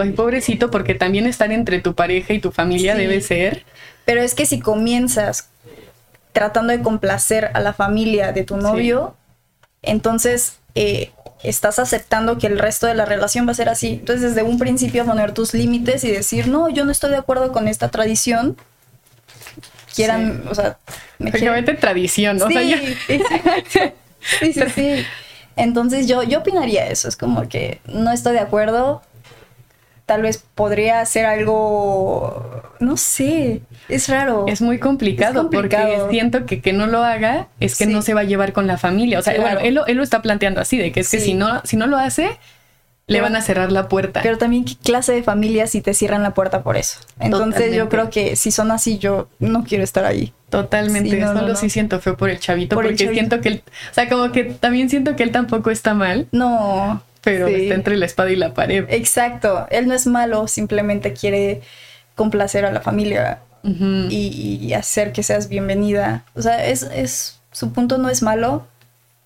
Ay, pobrecito, porque también estar entre tu pareja y tu familia Sí. debe ser... Pero es que si comienzas tratando de complacer a la familia de tu novio, entonces eh, estás aceptando que el resto de la relación va a ser así. Entonces, desde un principio poner tus límites y decir, no, yo no estoy de acuerdo con esta tradición. Quieran, o sea, Prácticamente tradición, o sea, sí, yo- sí, sí, sí. Entonces yo, yo opinaría eso, es como que no estoy de acuerdo. Tal vez podría hacer algo, no sé, es raro. es muy complicado, Es complicado. porque siento que que no lo haga es que Sí. no se va a llevar con la familia. O sea, Claro. bueno, él lo, él lo está planteando así, de que es que si no, si no lo hace, le van a cerrar la puerta. Pero también qué clase de familia si te cierran la puerta por eso. Entonces yo creo que si son así, yo no quiero estar ahí. Totalmente, Sí, no, solo no. sí siento feo por el chavito, Por el porque chavito. siento que él, o sea, como que también siento que él tampoco está mal, No. Pero sí. está entre la espada y la pared. Exacto. Él no es malo, simplemente quiere complacer a la familia y, y hacer que seas bienvenida. O sea, es, es, su punto no es malo,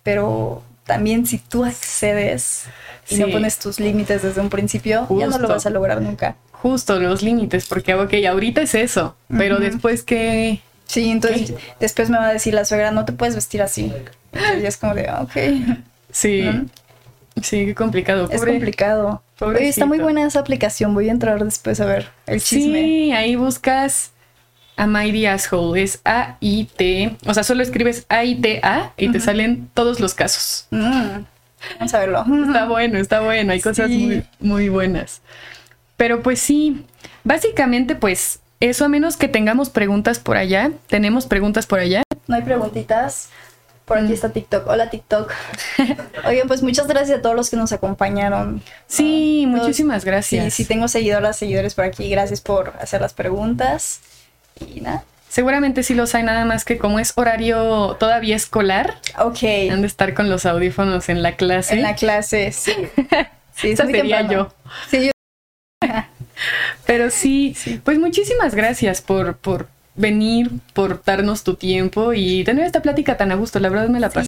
pero también si tú accedes y no Sí. pones tus límites desde un principio, ya no lo vas a lograr nunca. Justo los límites, porque ok, ahorita es eso, pero después que... Sí, entonces después me va a decir la suegra, no te puedes vestir así. Ya es como de, ok, Sí, Ujú. Sí, qué complicado. es pobre- complicado. Oye, está muy buena esa aplicación, voy a entrar después a ver el chisme. Sí, ahí buscas a Mighty Asshole, es A-I-T, o sea, solo escribes A-I-T-A y te salen todos los casos. Mm, vamos a verlo. Está bueno, está bueno, hay cosas Sí. muy, muy buenas. Pero pues sí, básicamente pues eso a menos que tengamos preguntas por allá. ¿Tenemos preguntas por allá? No hay preguntitas. Por aquí Mm. está TikTok. Hola TikTok. Oigan, pues muchas gracias a todos los que nos acompañaron. Sí, Ah, todos- muchísimas Sí, gracias. sí tengo seguidoras, seguidores por aquí. Gracias por hacer las preguntas. Y nada. Seguramente sí los hay, nada más que como es horario todavía escolar, Ok. han de estar con los audífonos en la clase. En la clase, sí. Sí, Esa sería yo. Sí, yo. Pero sí, pues muchísimas gracias por, por venir, por darnos tu tiempo y tener esta plática tan a gusto. La verdad me la pasé.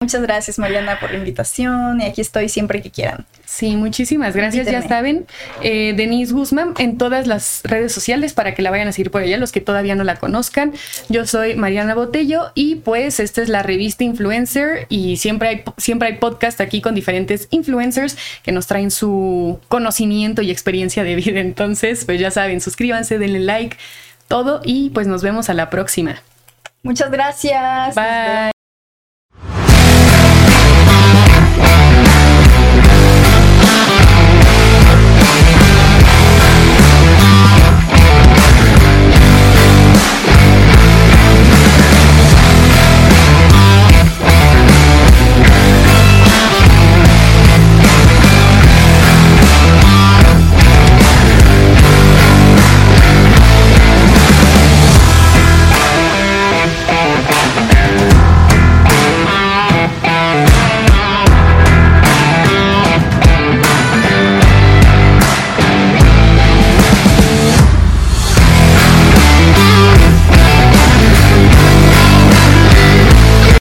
Muchas gracias, Mariana, por la invitación. Y aquí estoy siempre que quieran. Sí, muchísimas gracias. Ya saben, eh, Denise Guzmán en todas las redes sociales para que la vayan a seguir por allá, los que todavía no la conozcan. Yo soy Mariana Botello y pues esta es la revista Influencer y siempre hay, siempre hay podcast aquí con diferentes influencers que nos traen su conocimiento y experiencia de vida. Entonces, pues ya saben, suscríbanse, denle like, todo y pues nos vemos a la próxima. Muchas gracias. Bye.